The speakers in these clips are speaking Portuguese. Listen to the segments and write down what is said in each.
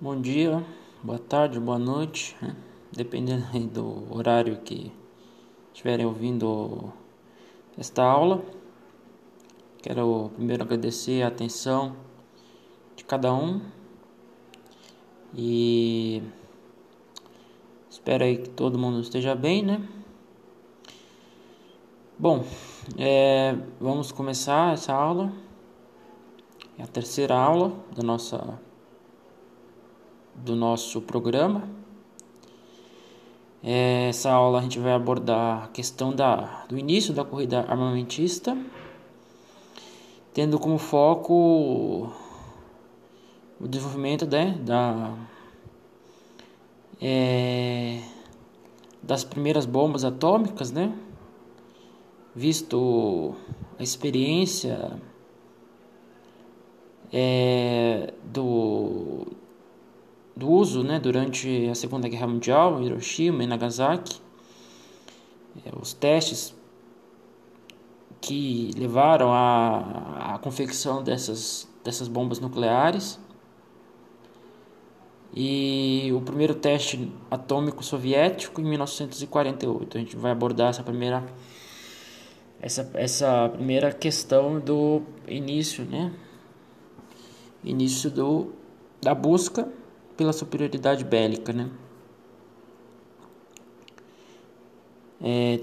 Bom dia, boa tarde, boa noite, né? dependendo do horário que estiverem ouvindo esta aula. Quero primeiro agradecer a atenção de cada um e espero aí que todo mundo esteja bem, né? Bom, é, vamos começar essa aula. É a terceira aula da nossa do nosso programa. Essa aula a gente vai abordar a questão da, do início da corrida armamentista, tendo como foco o desenvolvimento né, da, é, das primeiras bombas atômicas, né, visto a experiência é, do, do uso né, durante a Segunda Guerra Mundial Hiroshima e Nagasaki, é, os testes que levaram à, à confecção dessas, dessas bombas nucleares e o primeiro teste atômico soviético em 1948. A gente vai abordar essa primeira essa, essa primeira questão do início, né? Início do, da busca pela superioridade bélica, né? É,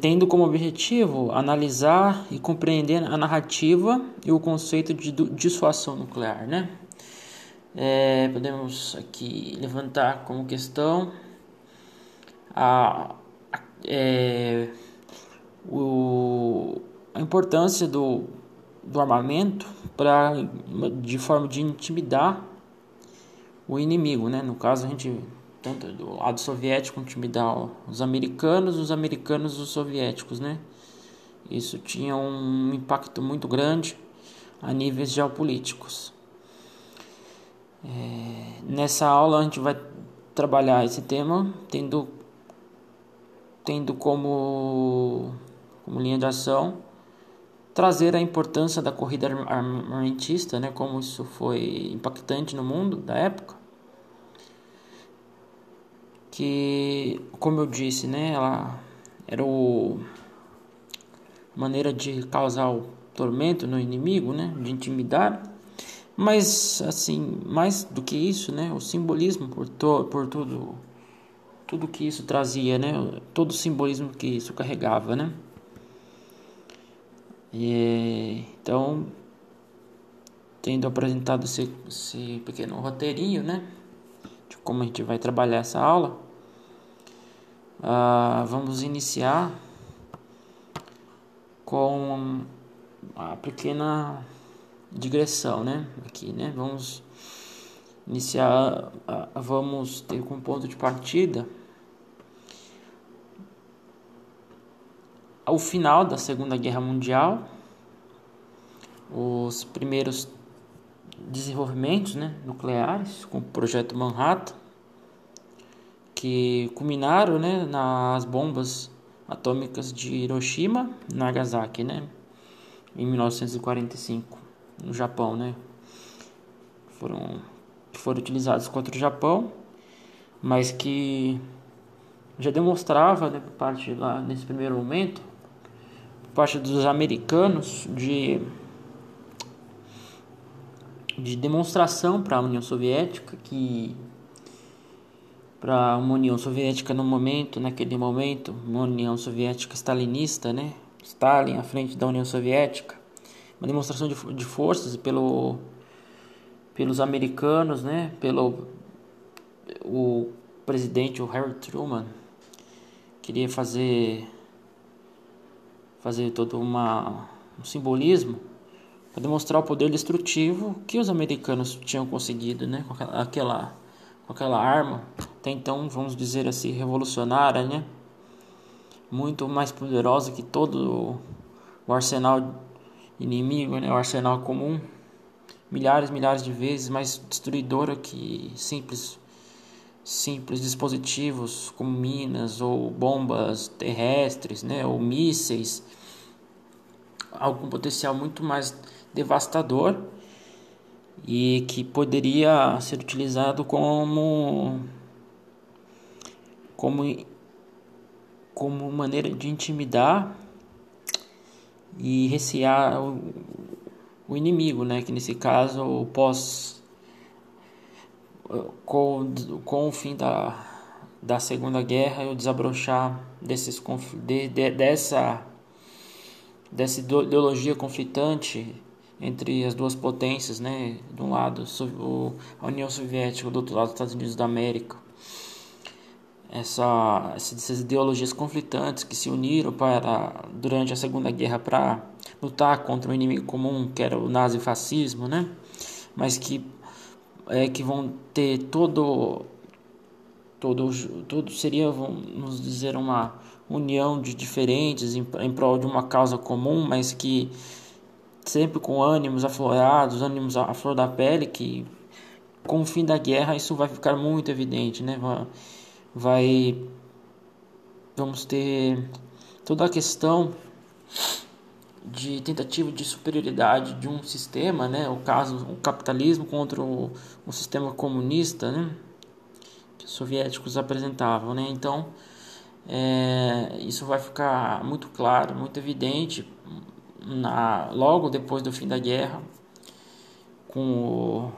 tendo como objetivo analisar e compreender a narrativa e o conceito de dissuasão nuclear, né? É, podemos aqui levantar como questão a, a, é, o, a importância do, do armamento para de forma de intimidar o inimigo, né? No caso, a gente, tanto do lado soviético, intimidar os americanos, os americanos os soviéticos, né? Isso tinha um impacto muito grande a níveis geopolíticos. É, nessa aula a gente vai trabalhar esse tema tendo, tendo como, como linha de ação trazer a importância da corrida armamentista, né, como isso foi impactante no mundo da época, que, como eu disse, né, ela era o maneira de causar o tormento no inimigo, né, de intimidar, mas assim, mais do que isso, né, o simbolismo por, to, por tudo tudo que isso trazia, né, todo o simbolismo que isso carregava, né? E, então, tendo apresentado esse, esse pequeno roteirinho, né, de como a gente vai trabalhar essa aula, uh, vamos iniciar com a pequena digressão, né, aqui, né, vamos iniciar, uh, vamos ter como ponto de partida ao final da Segunda Guerra Mundial, os primeiros desenvolvimentos né, nucleares, com o projeto Manhattan, que culminaram né, nas bombas atômicas de Hiroshima e Nagasaki, né, em 1945, no Japão, né, foram foram utilizados contra o Japão, mas que já demonstrava, né, por parte lá nesse primeiro momento, por parte dos americanos de de demonstração para a União Soviética que para uma União Soviética no momento, naquele momento, uma União Soviética stalinista, né? Stalin à frente da União Soviética, uma demonstração de, de forças pelo pelos americanos, né? Pelo o presidente o Harry Truman queria fazer fazer todo uma um simbolismo para demonstrar o poder destrutivo que os americanos tinham conseguido, né, com aquela, com aquela arma, até então, vamos dizer assim, revolucionária, né, muito mais poderosa que todo o arsenal inimigo, né, o arsenal comum, milhares, milhares de vezes mais destruidora que simples simples dispositivos como minas ou bombas terrestres, né, ou mísseis, algo com potencial muito mais devastador e que poderia ser utilizado como como como maneira de intimidar e recear o, o inimigo, né? Que nesse caso o pós com, com o fim da, da Segunda Guerra e o desabrochar desses de, de, dessa dessa ideologia conflitante entre as duas potências, né? De um lado a União Soviética, do outro lado os Estados Unidos da América essa, essas ideologias conflitantes que se uniram para durante a Segunda Guerra para lutar contra um inimigo comum que era o nazifascismo, né? Mas que é que vão ter todo todo todo seria vamos dizer uma união de diferentes em, em prol de uma causa comum, mas que sempre com ânimos aflorados, ânimos à flor da pele, que com o fim da guerra isso vai ficar muito evidente, né? vai vamos ter toda a questão de tentativa de superioridade de um sistema, né, o caso o capitalismo contra o, o sistema comunista, né, que os soviéticos apresentavam, né, então é, isso vai ficar muito claro, muito evidente na, logo depois do fim da guerra, com, o,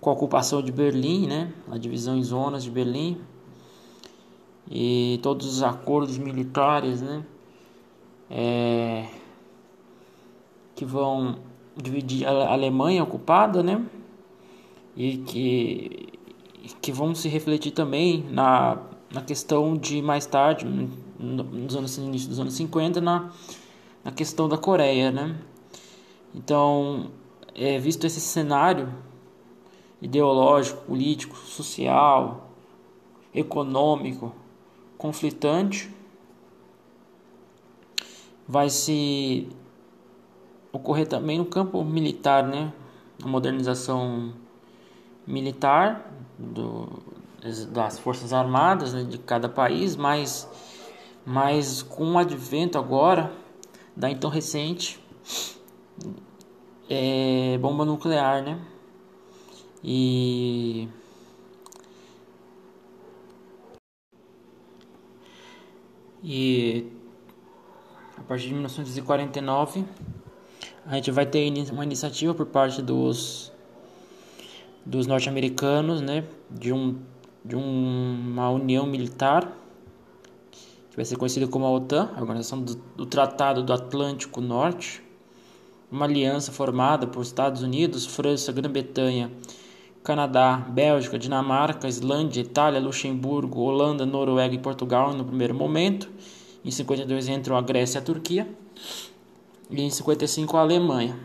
com a ocupação de Berlim, né, a divisão em zonas de Berlim, e todos os acordos militares, né, é, que vão dividir a Alemanha ocupada, né, e que, que vão se refletir também na, na questão de mais tarde, nos anos início dos anos 50, na, na questão da Coreia, né. Então, é, visto esse cenário ideológico, político, social, econômico conflitante vai se ocorrer também no campo militar, né? A modernização militar do, das forças armadas né, de cada país, mas, mas com o advento agora da então recente é, bomba nuclear, né? E E a partir de 1949 a gente vai ter uma iniciativa por parte dos dos norte-americanos, né, de um de uma união militar que vai ser conhecida como a OTAN, a Organização do, do Tratado do Atlântico Norte, uma aliança formada por Estados Unidos, França, Grã-Bretanha, Canadá, Bélgica, Dinamarca, Islândia, Itália, Luxemburgo, Holanda, Noruega e Portugal no primeiro momento. Em 52 entram a Grécia e a Turquia. E em 55 a Alemanha.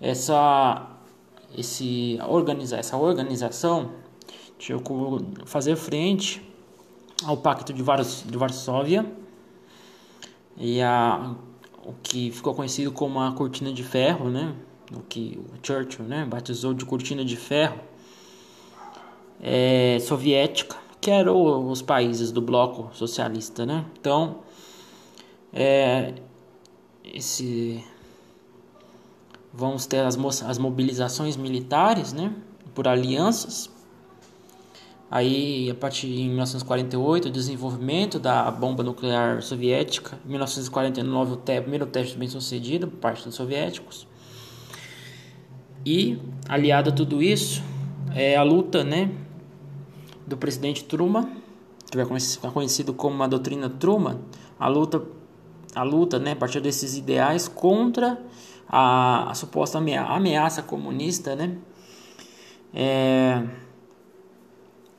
Essa, esse, organiza, essa organização tinha fazer frente ao Pacto de, Vars, de Varsóvia e a, o que ficou conhecido como a Cortina de Ferro, né? o que o Churchill né, batizou de cortina de ferro é, soviética, que eram os países do bloco socialista. Né? Então, é, esse, vamos ter as, as mobilizações militares né, por alianças. Aí, a partir de 1948, o desenvolvimento da bomba nuclear soviética. Em 1949, o primeiro teste bem sucedido por parte dos soviéticos. E, aliado a tudo isso, é a luta né, do presidente Truman, que vai ficar conhecido como a doutrina Truman, a luta, a luta né, a partir desses ideais contra a, a suposta ameaça comunista, né? É,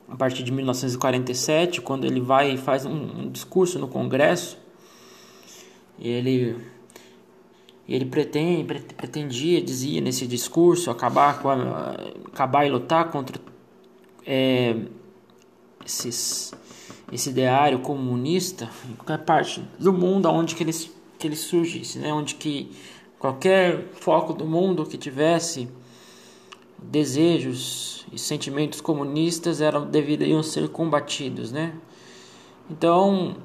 a partir de 1947, quando ele vai e faz um, um discurso no Congresso, ele ele pretende, pretendia, dizia nesse discurso, acabar, com a, acabar e lutar contra é, esses, esse ideário comunista em qualquer parte do mundo onde que ele, que ele surgisse, né? onde que qualquer foco do mundo que tivesse desejos e sentimentos comunistas eram deveriam ser combatidos, né? Então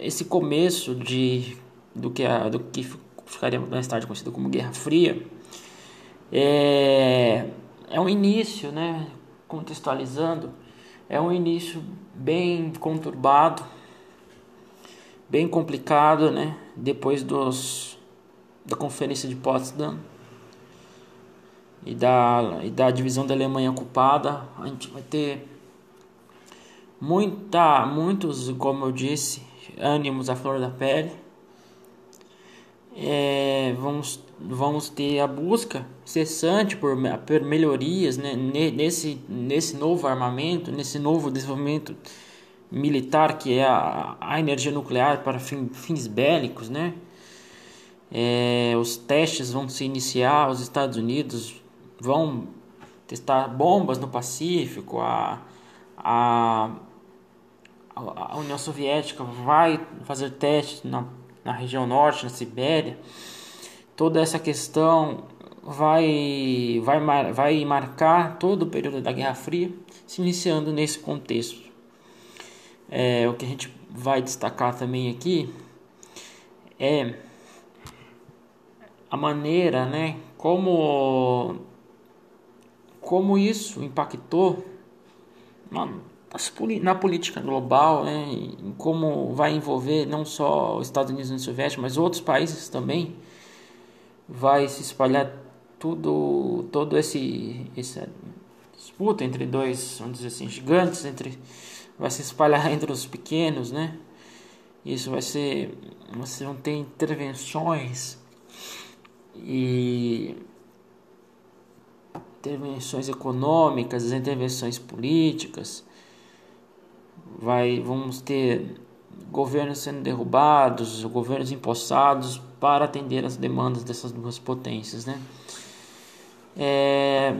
esse começo de do que, a, do que ficaria mais tarde conhecido como Guerra Fria, É, é um início, né? Contextualizando, é um início bem conturbado, bem complicado, né? Depois dos da conferência de Potsdam e da, e da divisão da Alemanha ocupada, a gente vai ter muita, muitos, como eu disse, ânimos à flor da pele. É, vamos, vamos ter a busca cessante por, por melhorias né, nesse, nesse novo armamento, nesse novo desenvolvimento militar que é a, a energia nuclear para fim, fins bélicos, né? É, os testes vão se iniciar, os Estados Unidos vão testar bombas no Pacífico, a, a, a União Soviética vai fazer testes na, na região norte, na Sibéria. Toda essa questão vai, vai, vai marcar todo o período da Guerra Fria, se iniciando nesse contexto. É, o que a gente vai destacar também aqui é a maneira, né, como como isso impactou na política global, né, em como vai envolver não só os Estados Unidos e a União Soviética, mas outros países também, vai se espalhar tudo, todo esse, essa disputa entre dois, vamos dizer assim, gigantes, entre, vai se espalhar entre os pequenos, né? Isso vai ser, você vão ter intervenções e intervenções econômicas, intervenções políticas, vai, vamos ter governos sendo derrubados, governos empossados para atender as demandas dessas duas potências, né? É,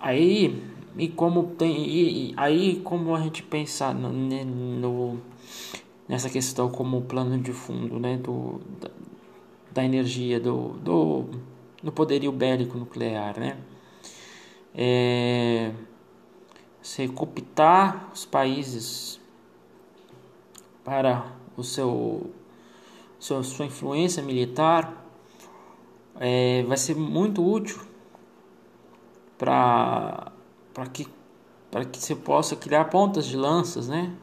aí e como tem e, aí como a gente pensar no, no, nessa questão como plano de fundo, né, do da, da energia do, do poderio bélico nuclear, né? É, se cooptar os países para o seu, sua influência militar é, vai ser muito útil para para que para que você possa criar pontas de lanças, né?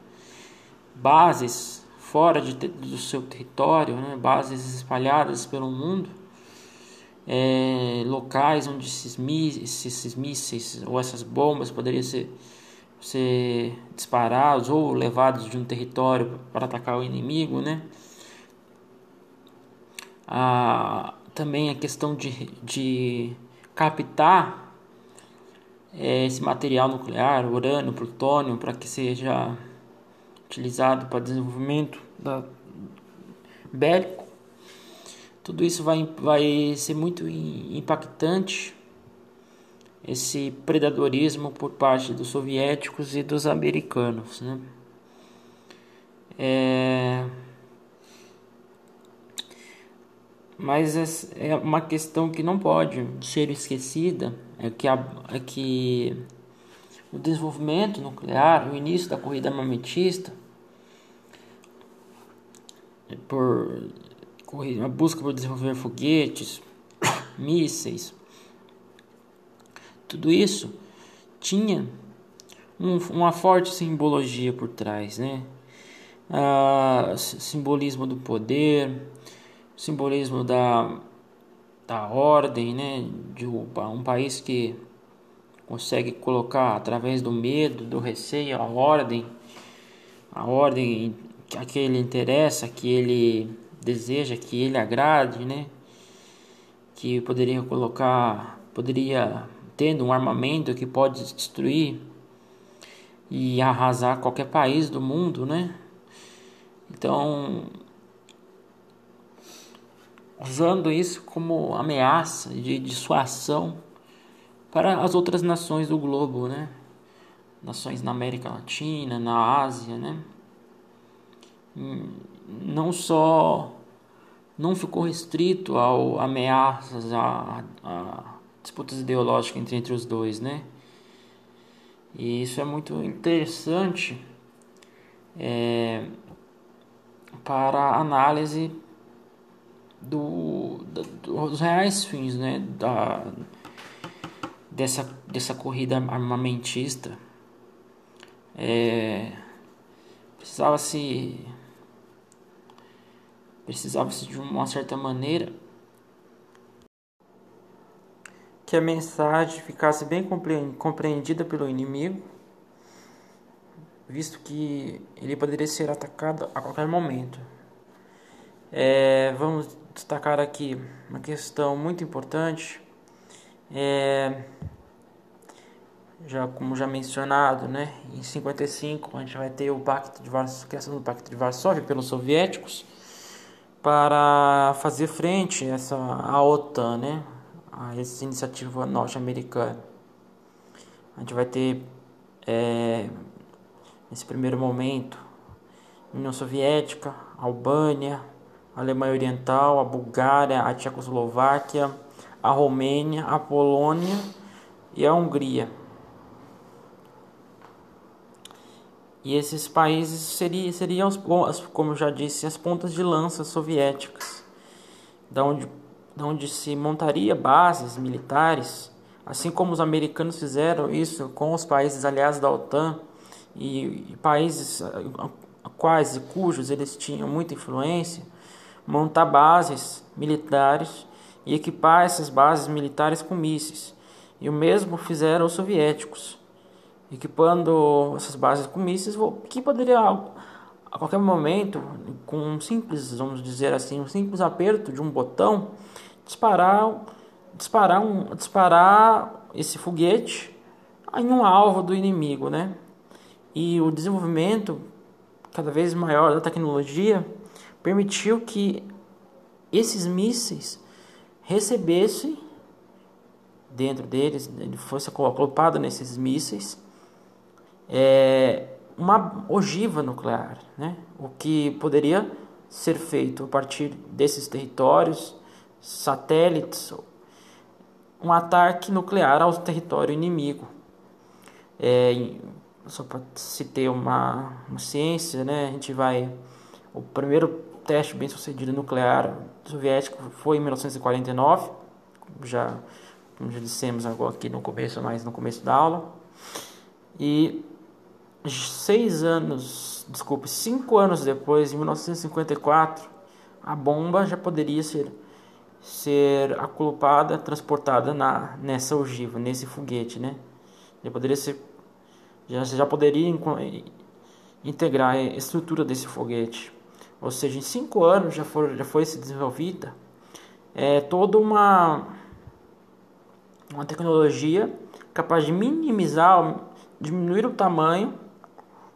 Bases fora de, do seu território, né? Bases espalhadas pelo mundo é, locais onde esses, esses mísseis ou essas bombas poderiam ser, ser disparados ou levados de um território para atacar o inimigo, né? Ah, também a questão de, de captar é, esse material nuclear, urânio, plutônio, para que seja utilizado para desenvolvimento da, bélico tudo isso vai, vai ser muito impactante, esse predadorismo por parte dos soviéticos e dos americanos. Né? É... Mas é uma questão que não pode ser esquecida, é que, a, é que o desenvolvimento nuclear, o início da corrida armamentista, por a busca por desenvolver foguetes, mísseis, tudo isso tinha um, uma forte simbologia por trás, né? Ah, simbolismo do poder, simbolismo da, da ordem, né? De um país que consegue colocar através do medo, do receio, a ordem, a ordem a que ele interessa, que ele deseja que ele agrade, né? Que poderia colocar, poderia tendo um armamento que pode destruir e arrasar qualquer país do mundo, né? Então, usando isso como ameaça de dissuasão para as outras nações do globo, né? Nações na América Latina, na Ásia, né? Não só não ficou restrito ao ameaças a, a disputas ideológicas entre, entre os dois, né? E isso é muito interessante é, para análise do, do, dos reais fins né, da, dessa, dessa corrida armamentista. É, precisava se precisava se de uma certa maneira que a mensagem ficasse bem compreendida pelo inimigo, visto que ele poderia ser atacado a qualquer momento. É, vamos destacar aqui uma questão muito importante. É, já como já mencionado, né, em 55 a gente vai ter o pacto de Varsóvia, criação do pacto de Varsóvia pelos soviéticos para fazer frente a essa a OTAN, né, a essa iniciativa norte-americana. A gente vai ter é, nesse primeiro momento União Soviética, Albânia, Alemanha Oriental, a Bulgária, a Tchecoslováquia, a Romênia, a Polônia e a Hungria. E esses países seriam, seriam como eu já disse, as pontas de lança soviéticas, da onde, da onde se montaria bases militares, assim como os americanos fizeram isso com os países aliados da OTAN e, e países quais e cujos eles tinham muita influência montar bases militares e equipar essas bases militares com mísseis. E o mesmo fizeram os soviéticos, equipando essas bases com mísseis que poderia a qualquer momento, com um simples, vamos dizer assim, um simples aperto de um botão, disparar, disparar, um, disparar esse foguete em um alvo do inimigo, né? E o desenvolvimento cada vez maior da tecnologia permitiu que esses mísseis recebessem dentro deles, ele fosse colocado nesses mísseis, é, uma ogiva nuclear, né? o que poderia ser feito a partir desses territórios, satélites, um ataque nuclear ao território inimigo. É, só para ter uma, uma ciência, né? a gente vai. O primeiro teste bem sucedido nuclear soviético foi em 1949, já, já dissemos agora aqui no começo, mais no começo da aula. E seis anos, desculpe, cinco anos depois, em 1954, a bomba já poderia ser ser aculpada, transportada na nessa ogiva, nesse foguete, né? Já poderia ser já já poderia integrar a estrutura desse foguete ou seja, em cinco anos já, for, já foi se desenvolvida é, toda uma, uma tecnologia capaz de minimizar, diminuir o tamanho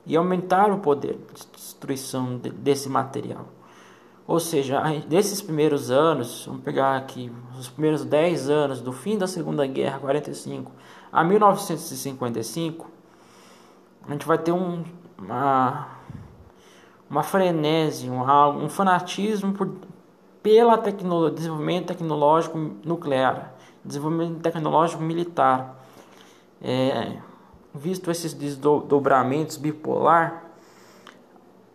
e aumentar o poder de destruição de, desse material. Ou seja, desses primeiros anos, vamos pegar aqui os primeiros 10 anos do fim da Segunda Guerra, 45 a 1955, a gente vai ter um, uma uma frenese, um, um fanatismo por, pela tecnologia, desenvolvimento tecnológico nuclear, desenvolvimento tecnológico militar. É, visto esses desdobramentos bipolar,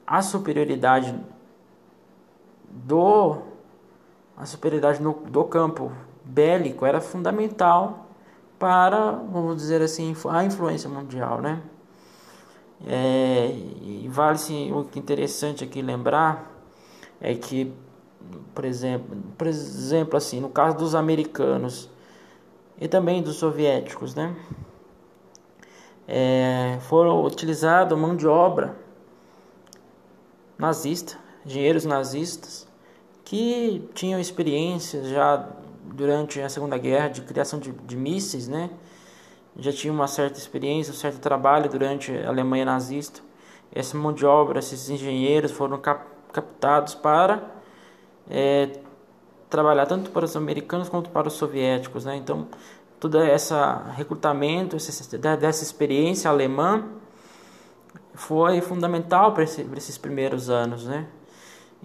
a superioridade do a superioridade no, do campo bélico era fundamental para, vamos dizer assim, a influência mundial, né? É, e vale-se o que é interessante aqui lembrar é que, por exemplo, por exemplo assim, no caso dos americanos e também dos soviéticos, né, é, foram utilizados mão de obra nazista, engenheiros nazistas que tinham experiência já durante a Segunda Guerra de criação de, de mísseis, né, já tinha uma certa experiência, um certo trabalho durante a Alemanha nazista. Essa mão de obra, esses engenheiros foram cap captados para é, trabalhar tanto para os americanos quanto para os soviéticos. Né? Então, todo esse recrutamento, dessa experiência alemã foi fundamental para esse, esses primeiros anos. Né?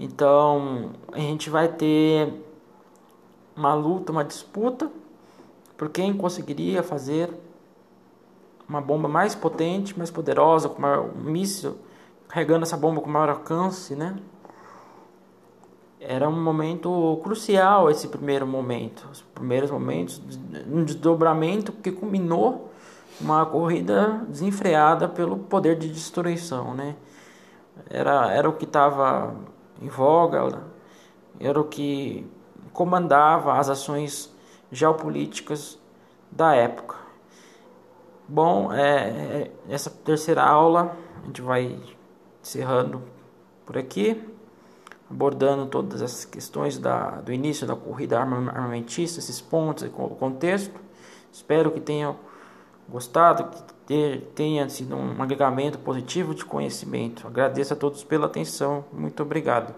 Então, a gente vai ter uma luta, uma disputa por quem conseguiria fazer uma bomba mais potente, mais poderosa, com maior, um míssil carregando essa bomba com maior alcance, né? era um momento crucial esse primeiro momento, os primeiros momentos, um desdobramento que culminou uma corrida desenfreada pelo poder de destruição, né? Era, era o que estava em voga, era o que comandava as ações geopolíticas da época. Bom, é, é, essa terceira aula a gente vai encerrando por aqui, abordando todas essas questões da, do início da corrida armamentista, esses pontos, o contexto. Espero que tenham gostado, que tenha sido um agregamento positivo de conhecimento. Agradeço a todos pela atenção. Muito obrigado.